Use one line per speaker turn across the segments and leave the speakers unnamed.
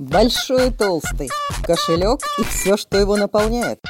Большой и толстый, кошелек и все, что его наполняет.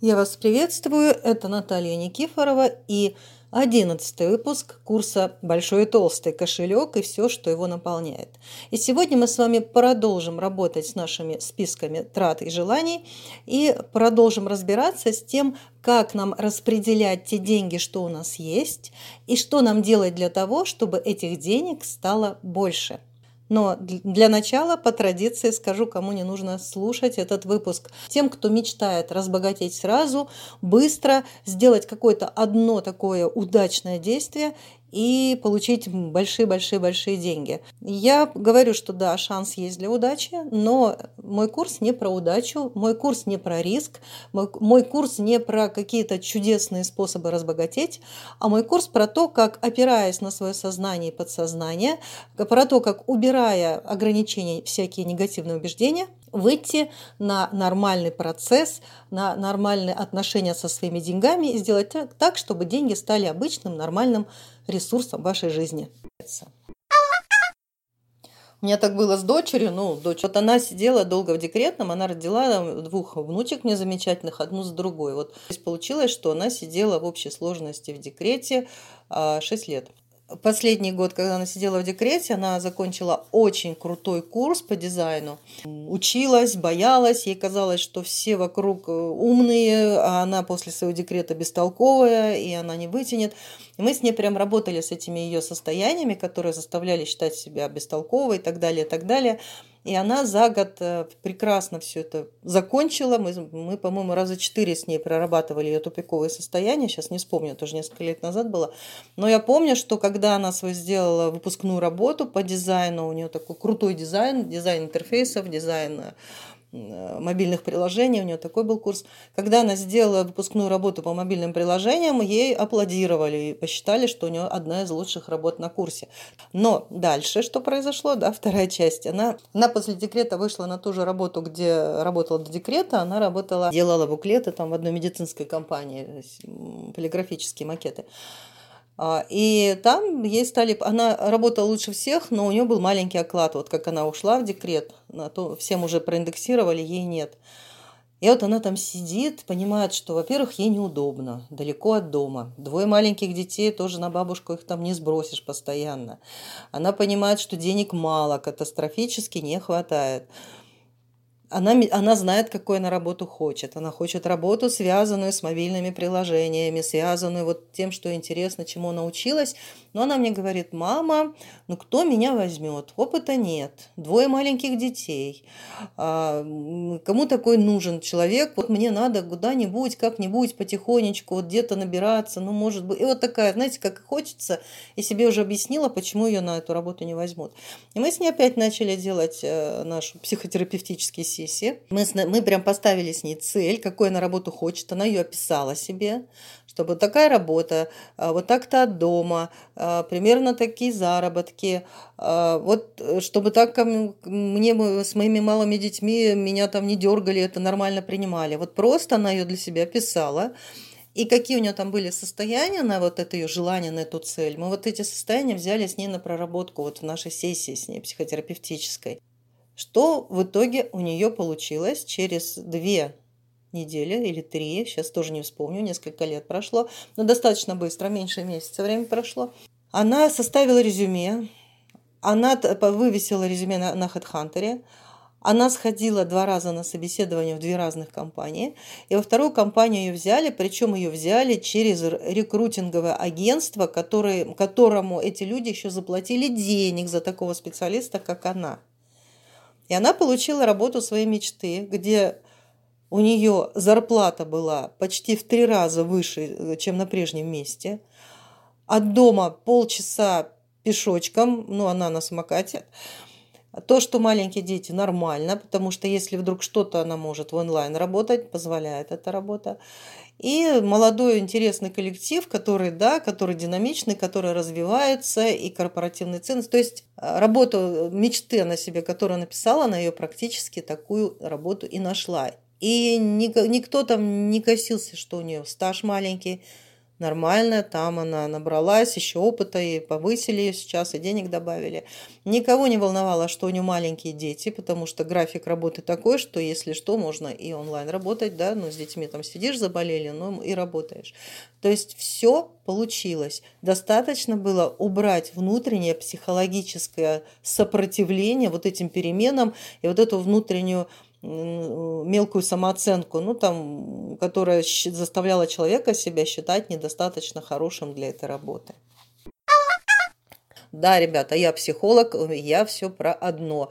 Я вас приветствую, это Наталья Никифорова и одиннадцатый выпуск курса «Большой и толстый кошелек и все, что его наполняет». И сегодня мы с вами продолжим работать с нашими списками трат и желаний и продолжим разбираться с тем, как нам распределять те деньги, что у нас есть, и что нам делать для того, чтобы этих денег стало больше – но для начала, по традиции, скажу, кому не нужно слушать этот выпуск. Тем, кто мечтает разбогатеть сразу, быстро, сделать какое-то одно такое удачное действие и получить большие-большие-большие деньги. Я говорю, что да, шанс есть для удачи, но мой курс не про удачу, мой курс не про риск, мой, мой курс не про какие-то чудесные способы разбогатеть, а мой курс про то, как, опираясь на свое сознание и подсознание, про то, как, убирая ограничения, всякие негативные убеждения, выйти на нормальный процесс, на нормальные отношения со своими деньгами и сделать так, чтобы деньги стали обычным, нормальным ресурсом вашей жизни. У меня так было с дочерью, ну, дочь, вот она сидела долго в декретном, она родила двух внучек мне замечательных, одну с другой. Вот получилось, что она сидела в общей сложности в декрете 6 а, лет последний год, когда она сидела в декрете, она закончила очень крутой курс по дизайну. Училась, боялась, ей казалось, что все вокруг э, умные, а она после своего декрета бестолковая, и она не вытянет. И мы с ней прям работали с этими ее состояниями, которые заставляли считать себя бестолковой и так далее, и так далее. И она за год э, прекрасно все это закончила. Мы, мы по-моему, раза четыре с ней прорабатывали ее тупиковые состояния. Сейчас не вспомню, тоже несколько лет назад было. Но я помню, что когда она свою сделала выпускную работу по дизайну, у нее такой крутой дизайн, дизайн интерфейсов, дизайн Э, мобильных приложений, у нее такой был курс. Когда она сделала выпускную работу по мобильным приложениям, ей аплодировали и посчитали, что у нее одна из лучших работ на курсе. Но дальше что произошло, да, вторая часть, она, она после декрета вышла на ту же работу, где работала до декрета, она работала, делала буклеты там в одной медицинской компании, полиграфические макеты. А, и там ей стали... Она работала лучше всех, но у нее был маленький оклад. Вот как она ушла в декрет, на то всем уже проиндексировали, ей нет. И вот она там сидит, понимает, что, во-первых, ей неудобно, далеко от дома. Двое маленьких детей, тоже на бабушку их там не сбросишь постоянно. Она понимает, что денег мало, катастрофически не хватает она, она знает, какой она работу хочет. Она хочет работу, связанную с мобильными приложениями, связанную вот тем, что интересно, чему научилась. Но она мне говорит, мама, ну кто меня возьмет? Опыта нет. Двое маленьких детей. А, кому такой нужен человек? Вот мне надо куда-нибудь, как-нибудь потихонечку, вот где-то набираться, ну, может быть. И вот такая, знаете, как хочется. И себе уже объяснила, почему ее на эту работу не возьмут. И мы с ней опять начали делать э, наш психотерапевтический сессии. Мы, мы прям поставили с ней цель, какой она работу хочет. Она ее описала себе, чтобы такая работа, а, вот так-то от дома, а, примерно такие заработки. А, вот э, чтобы так мне с моими малыми детьми меня там не дергали, это нормально принимали. Вот просто она ее для себя описала. И какие у нее там были состояния на вот это ее желание, на эту цель. Мы вот эти состояния взяли с ней на проработку вот в нашей сессии с ней психотерапевтической. Что в итоге у нее получилось через две недели или три, сейчас тоже не вспомню, несколько лет прошло, но достаточно быстро, меньше месяца время прошло. Она составила резюме, она вывесила резюме на, на HeadHunter, она сходила два раза на собеседование в две разных компании, и во вторую компанию ее взяли, причем ее взяли через рекрутинговое агентство, которое, которому эти люди еще заплатили денег за такого специалиста, как она. И она получила работу своей мечты, где у нее зарплата была почти в три раза выше, э, чем на прежнем месте. От дома полчаса пешочком, ну, она на самокате. То, что маленькие дети, нормально, потому что если вдруг что-то она может в онлайн работать, позволяет эта работа. И молодой интересный коллектив, который, да, который динамичный, который развивается, и корпоративный ценность. То есть э, работу мечты она себе, которую написала, она ее практически такую работу и нашла. И никто там не косился, что у нее стаж маленький. Нормально, там она набралась, еще опыта и повысили ее сейчас, и денег добавили. Никого не волновало, что у нее маленькие дети, потому что график работы такой, что если что, можно и онлайн работать, да, ну, с детьми там сидишь, заболели, но и работаешь. То есть все получилось. Достаточно было убрать внутреннее психологическое сопротивление вот этим переменам и вот эту внутреннюю мелкую самооценку, ну, там, которая заставляла человека себя считать недостаточно хорошим для этой работы. Да, ребята, я психолог, я все про одно.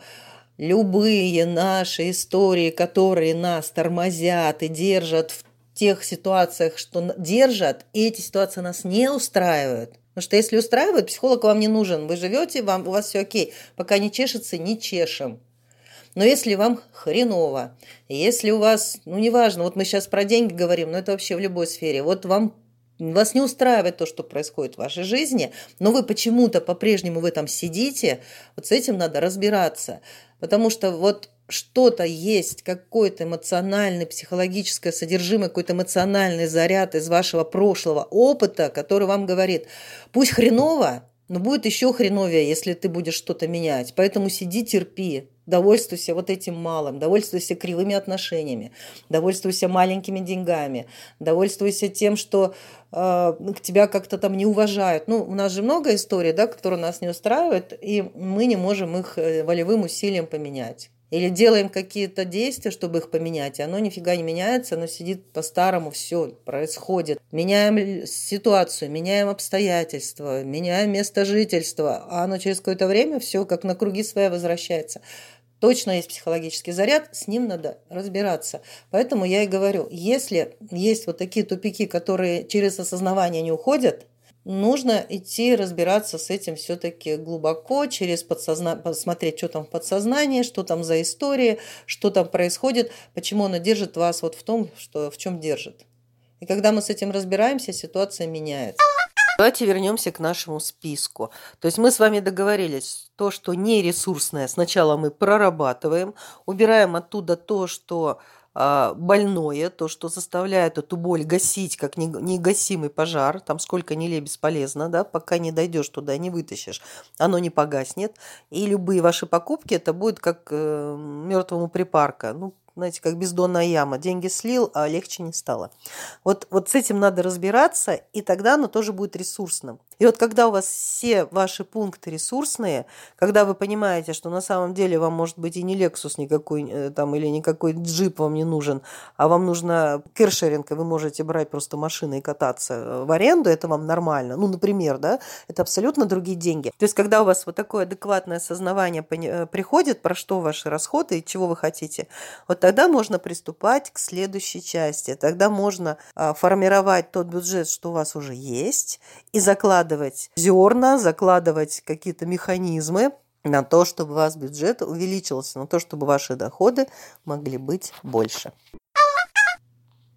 Любые наши истории, которые нас тормозят и держат в тех ситуациях, что держат, и эти ситуации нас не устраивают. Потому что если устраивают, психолог вам не нужен. Вы живете, вам, у вас все окей. Пока не чешется, не чешем. Но если вам хреново, если у вас, ну неважно, вот мы сейчас про деньги говорим, но это вообще в любой сфере, вот вам вас не устраивает то, что происходит в вашей жизни, но вы почему-то по-прежнему в этом сидите, вот с этим надо разбираться. Потому что вот что-то есть, какой-то эмоциональный, психологическое содержимое, какой-то эмоциональный заряд из вашего прошлого опыта, который вам говорит, пусть хреново, но будет еще хреновее, если ты будешь что-то менять. Поэтому сиди, терпи. Довольствуйся вот этим малым, довольствуйся кривыми отношениями, довольствуйся маленькими деньгами, довольствуйся тем, что э, тебя как-то там не уважают. Ну, у нас же много историй, да, которые нас не устраивают, и мы не можем их э, волевым усилием поменять. Или делаем какие-то действия, чтобы их поменять, и оно нифига не меняется, оно сидит по-старому, все происходит. Меняем ситуацию, меняем обстоятельства, меняем место жительства, а оно через какое-то время все как на круги своя возвращается. Точно есть психологический заряд, с ним надо разбираться. Поэтому я и говорю, если есть вот такие тупики, которые через осознавание не уходят, нужно идти разбираться с этим все-таки глубоко, через подсознание, посмотреть, что там в подсознании, что там за история, что там происходит, почему она держит вас вот в том, что, в чем держит. И когда мы с этим разбираемся, ситуация меняется. Давайте вернемся к нашему списку. То есть мы с вами договорились, то, что не ресурсное, сначала мы прорабатываем, убираем оттуда то, что больное, то, что заставляет эту боль гасить, как негасимый пожар, там сколько не лей бесполезно, да, пока не дойдешь туда, не вытащишь, оно не погаснет. И любые ваши покупки, это будет как э, мертвому припарка. Ну, знаете, как бездонная яма. Деньги слил, а легче не стало. Вот, вот с этим надо разбираться, и тогда оно тоже будет ресурсным. И вот когда у вас все ваши пункты ресурсные, когда вы понимаете, что на самом деле вам может быть и не Lexus никакой э, там или никакой джип вам не нужен, а вам нужно кершеринг, и вы можете брать просто машины и кататься э, в аренду, это вам нормально. Ну, например, да, это абсолютно другие деньги. То есть, когда у вас вот такое адекватное осознавание э, приходит, про что ваши расходы и чего вы хотите, вот тогда можно приступать к следующей части. Тогда можно а, формировать тот бюджет, что у вас уже есть, и закладывать зерна, закладывать какие-то механизмы на то, чтобы у вас бюджет увеличился, на то, чтобы ваши доходы могли быть больше.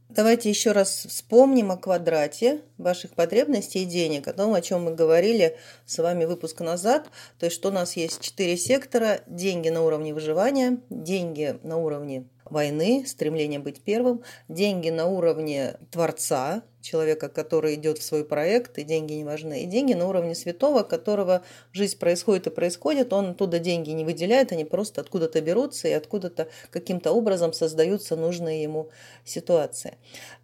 Давайте еще раз вспомним о квадрате ваших потребностей и денег, о том, о чем мы говорили с вами выпуск назад. То есть, что у нас есть четыре сектора. Деньги на уровне выживания, деньги на уровне войны, стремление быть первым, деньги на уровне творца, человека, который идет в свой проект, и деньги не важны, и деньги на уровне святого, которого жизнь происходит и происходит, он оттуда деньги не выделяет, они просто откуда-то берутся и откуда-то каким-то образом создаются нужные ему ситуации.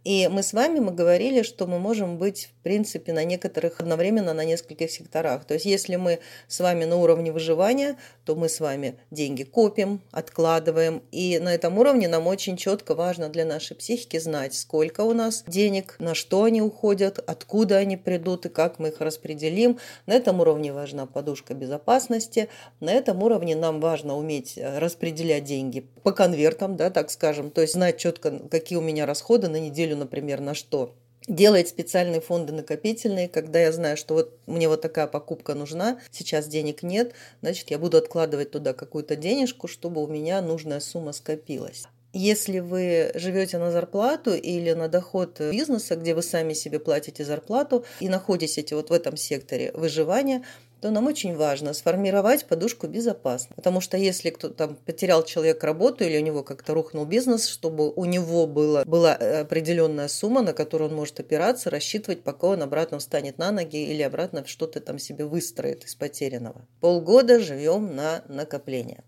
И мы с вами мы говорили, что мы можем быть, в принципе, на некоторых одновременно на нескольких секторах. То есть, если мы с вами на уровне выживания, то мы с вами деньги копим, откладываем. И на этом уровне нам очень четко важно для нашей психики знать, сколько у нас денег, на что они уходят, откуда они придут и как мы их распределим. На этом уровне важна подушка безопасности. На этом уровне нам важно уметь э, распределять деньги по конвертам, да, так скажем. То есть знать четко, какие у меня расходы на неделю например, на что делает специальные фонды накопительные, когда я знаю, что вот мне вот такая покупка нужна, сейчас денег нет, значит, я буду откладывать туда какую-то денежку, чтобы у меня нужная сумма скопилась. Если вы живете на зарплату или на доход бизнеса, где вы сами себе платите зарплату и находитесь вот в этом секторе выживания, то нам очень важно сформировать подушку безопасности. Потому что если кто там потерял человек работу или у него как-то рухнул бизнес, чтобы у него было, была определенная сумма, на которую он может опираться, рассчитывать, пока он обратно встанет на ноги или обратно что-то там себе выстроит из потерянного. Полгода живем на накопление.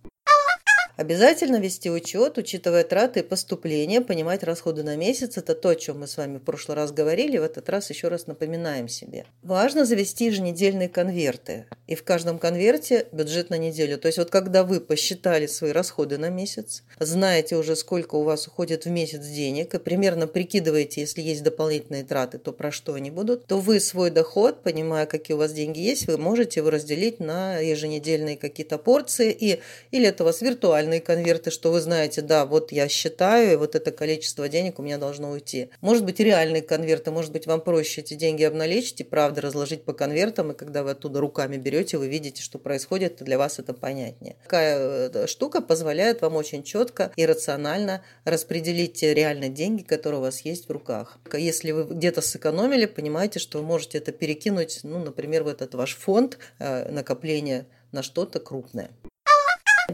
Обязательно вести учет, учитывая траты и поступления, понимать расходы на месяц. Это то, о чем мы с вами в прошлый раз говорили. В этот раз еще раз напоминаем себе. Важно завести еженедельные конверты. И в каждом конверте бюджет на неделю. То есть вот когда вы посчитали свои расходы на месяц, знаете уже, сколько у вас уходит в месяц денег, и примерно прикидываете, если есть дополнительные траты, то про что они будут, то вы свой доход, понимая, какие у вас деньги есть, вы можете его разделить на еженедельные какие-то порции. И, или это у вас виртуально специальные конверты, что вы знаете, да, вот я считаю, и вот это количество денег у меня должно уйти. Может быть, реальные конверты, может быть, вам проще эти деньги обналичить и, правда, разложить по конвертам, и когда вы оттуда руками берете, вы видите, что происходит, то для вас это понятнее. Такая э, штука позволяет вам очень четко и рационально распределить реально деньги, которые у вас есть в руках. Если вы где-то сэкономили, понимаете, что вы можете это перекинуть, ну, например, в этот ваш фонд э, накопления на что-то крупное.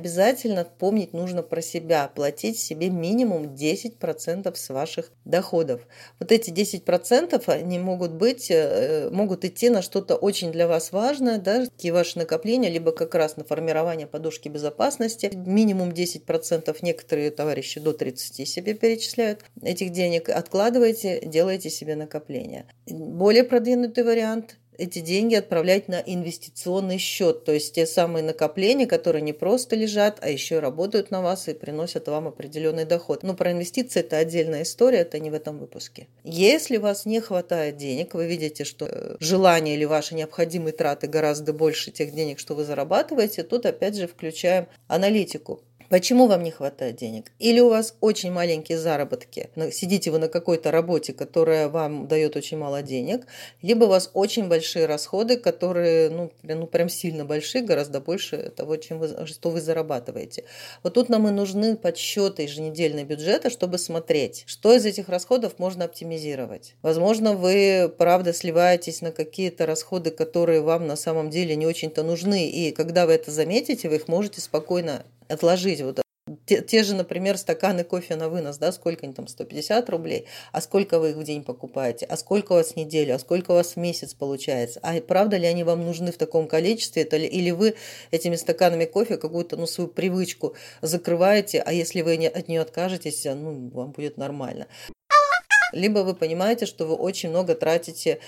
Обязательно помнить нужно про себя, платить себе минимум 10% с ваших доходов. Вот эти 10% они могут быть, э, могут идти на что-то очень для вас важное, да, такие ваши накопления, либо как раз на формирование подушки безопасности. Минимум 10%, некоторые товарищи до 30 себе перечисляют этих денег. Откладывайте, делайте себе накопления. Более продвинутый вариант эти деньги отправлять на инвестиционный счет, то есть те самые накопления, которые не просто лежат, а еще работают на вас и приносят вам определенный доход. Но про инвестиции это отдельная история, это не в этом выпуске. Если у вас не хватает денег, вы видите, что э, желание или ваши необходимые траты гораздо больше тех денег, что вы зарабатываете, тут опять же включаем аналитику. Почему вам не хватает денег? Или у вас очень маленькие заработки, сидите вы на какой-то работе, которая вам дает очень мало денег, либо у вас очень большие расходы, которые, ну, ну прям сильно большие, гораздо больше того, чем вы, что вы зарабатываете. Вот тут нам и нужны подсчеты еженедельного бюджета, чтобы смотреть, что из этих расходов можно оптимизировать. Возможно, вы, правда, сливаетесь на какие-то расходы, которые вам на самом деле не очень-то нужны, и когда вы это заметите, вы их можете спокойно отложить вот те, те же, например, стаканы кофе на вынос, да, сколько они там, 150 рублей, а сколько вы их в день покупаете, а сколько у вас в неделю, а сколько у вас в месяц получается, а правда ли они вам нужны в таком количестве, это ли, или вы этими стаканами кофе какую-то, ну, свою привычку закрываете, а если вы не, от нее откажетесь, ну, вам будет нормально. Либо вы понимаете, что вы очень много тратите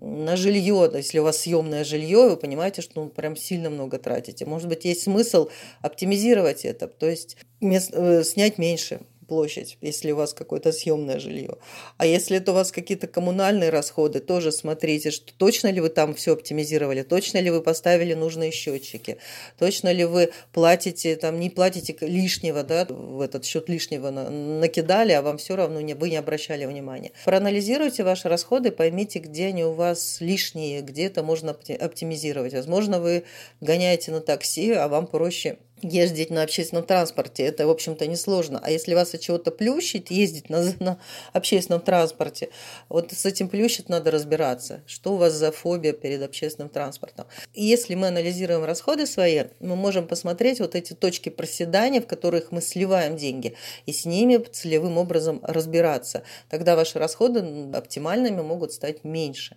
на жилье, если у вас съемное жилье, вы понимаете, что ну, прям сильно много тратите. Может быть, есть смысл оптимизировать это, то есть э, снять меньше, площадь, если у вас какое-то съемное жилье. А если это у вас какие-то коммунальные расходы, тоже смотрите, что точно ли вы там все оптимизировали, точно ли вы поставили нужные счетчики, точно ли вы платите, там не платите лишнего, да, в этот счет лишнего накидали, а вам все равно не, вы не обращали внимания. Проанализируйте ваши расходы, поймите, где они у вас лишние, где это можно оптимизировать. Возможно, вы гоняете на такси, а вам проще ездить на общественном транспорте. Это, в общем-то, несложно. А если вас от чего-то плющит, ездить на, на общественном транспорте, вот с этим плющит надо разбираться. Что у вас за фобия перед общественным транспортом? И если мы анализируем расходы свои, мы можем посмотреть вот эти точки проседания, в которых мы сливаем деньги, и с ними целевым образом разбираться. Тогда ваши расходы оптимальными могут стать меньше.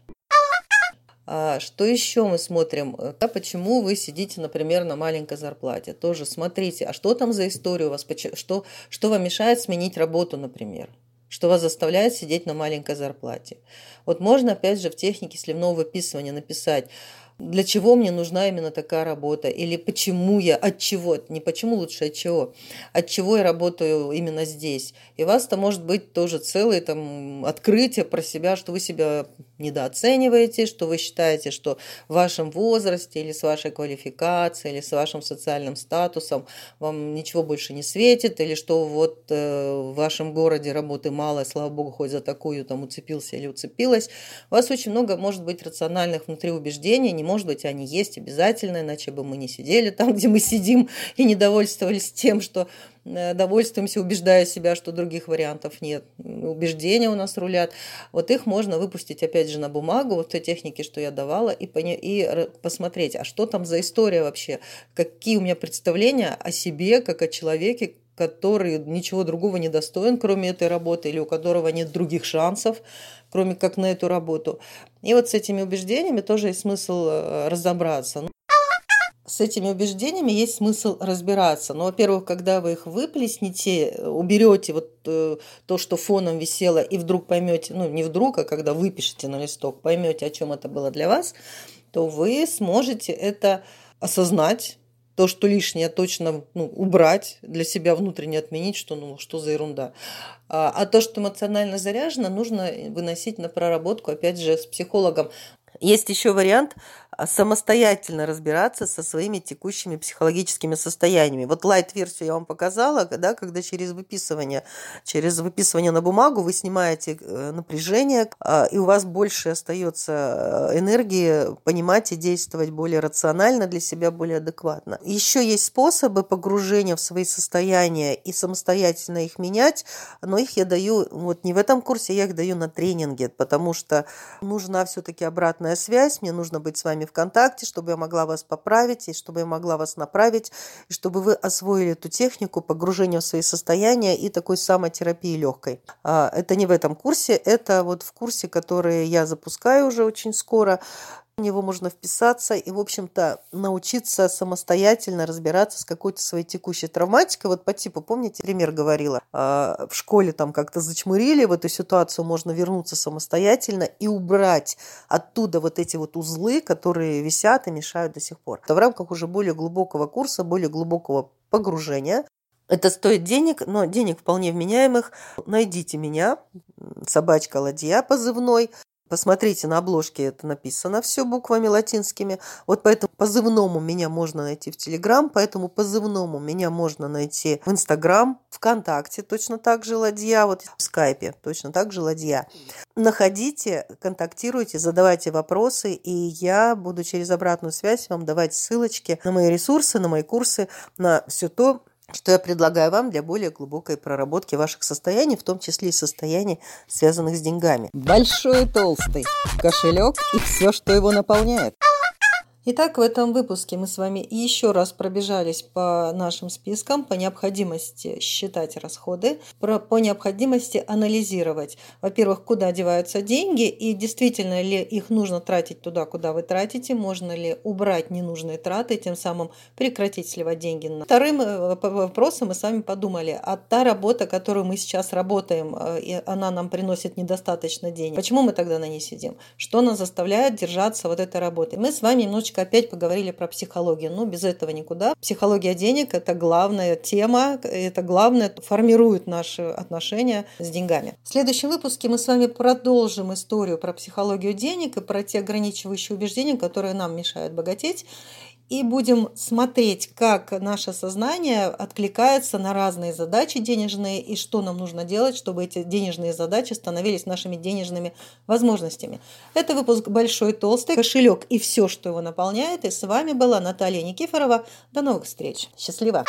А что еще мы смотрим? Да, почему вы сидите, например, на маленькой зарплате? Тоже смотрите, а что там за история у вас? Что, что вам мешает сменить работу, например? Что вас заставляет сидеть на маленькой зарплате? Вот можно, опять же, в технике сливного выписывания написать, для чего мне нужна именно такая работа, или почему я, от чего, не почему лучше, от чего, от чего я работаю именно здесь. И у вас-то может быть тоже целое там открытие про себя, что вы себя недооцениваете, что вы считаете, что в вашем возрасте или с вашей квалификацией, или с вашим социальным статусом вам ничего больше не светит, или что вот э, в вашем городе работы мало, слава богу, хоть за такую там уцепился или уцепилась. У вас очень много может быть рациональных внутри убеждений, не может быть, они есть обязательно, иначе бы мы не сидели там, где мы сидим, и не довольствовались тем, что довольствуемся, убеждая себя, что других вариантов нет. Убеждения у нас рулят. Вот их можно выпустить, опять же, на бумагу, вот те техники, что я давала, и, и посмотреть, а что там за история вообще, какие у меня представления о себе, как о человеке, который ничего другого не достоин, кроме этой работы, или у которого нет других шансов, кроме как на эту работу. И вот с этими убеждениями тоже есть смысл э, разобраться. С этими убеждениями есть смысл разбираться. Но, ну, во-первых, когда вы их выплеснете, уберете вот э, то, что фоном висело, и вдруг поймете, ну не вдруг, а когда выпишете на листок, поймете, о чем это было для вас, то вы сможете это осознать, то, что лишнее, точно ну, убрать, для себя внутренне отменить, что ну что за ерунда. А, а то, что эмоционально заряжено, нужно выносить на проработку, опять же, с психологом. Есть еще вариант самостоятельно разбираться со своими текущими психологическими состояниями. Вот лайт-версию я вам показала, да, когда через выписывание, через выписывание на бумагу вы снимаете э, напряжение, а, и у вас больше остается э, энергии понимать и действовать более рационально для себя, более адекватно. Еще есть способы погружения в свои состояния и самостоятельно их менять, но их я даю вот не в этом курсе, я их даю на тренинге, потому что нужна все-таки обратная связь, мне нужно быть с вами ВКонтакте, чтобы я могла вас поправить, и чтобы я могла вас направить, и чтобы вы освоили эту технику погружения в свои состояния и такой самотерапии легкой. А, это не в этом курсе, это вот в курсе, который я запускаю уже очень скоро. В него можно вписаться и, в общем-то, научиться самостоятельно разбираться с какой-то своей текущей травматикой. Вот по типу, помните, пример говорила, а, в школе там как-то зачмурили, в эту ситуацию можно вернуться самостоятельно и убрать оттуда вот эти вот узлы, которые висят и мешают до сих пор. Это в рамках уже более глубокого курса, более глубокого погружения. Это стоит денег, но денег вполне вменяемых. Найдите меня, собачка ладья позывной. Посмотрите, на обложке это написано все буквами латинскими. Вот поэтому позывному меня можно найти в Телеграм, поэтому позывному меня можно найти в Инстаграм, ВКонтакте, точно так же ладья, вот в Скайпе, точно так же ладья. Находите, контактируйте, задавайте вопросы, и я буду через обратную связь вам давать ссылочки на мои ресурсы, на мои курсы, на все то, что я предлагаю вам для более глубокой проработки ваших состояний, в том числе и состояний, связанных с деньгами.
Большой и толстый кошелек и все, что его наполняет.
Итак, в этом выпуске мы с вами еще раз пробежались по нашим спискам, по необходимости считать расходы, по необходимости анализировать, во-первых, куда деваются деньги и действительно ли их нужно тратить туда, куда вы тратите, можно ли убрать ненужные траты, тем самым прекратить сливать деньги. Вторым э, вопросом мы с вами подумали, а та работа, которую мы сейчас работаем, э, она нам приносит недостаточно денег, почему мы тогда на ней сидим? Что нас заставляет держаться вот этой работы? Мы с вами немножечко немножечко опять поговорили про психологию. Ну, без этого никуда. Психология денег – это главная тема, это главное формирует наши отношения с деньгами. В следующем выпуске мы с вами продолжим историю про психологию денег и про те ограничивающие убеждения, которые нам мешают богатеть и будем смотреть, как наше сознание откликается на разные задачи денежные и что нам нужно делать, чтобы эти денежные задачи становились нашими денежными возможностями. Это выпуск «Большой толстый кошелек» и все, что его наполняет. И с вами была Наталья Никифорова. До новых встреч. Счастливо!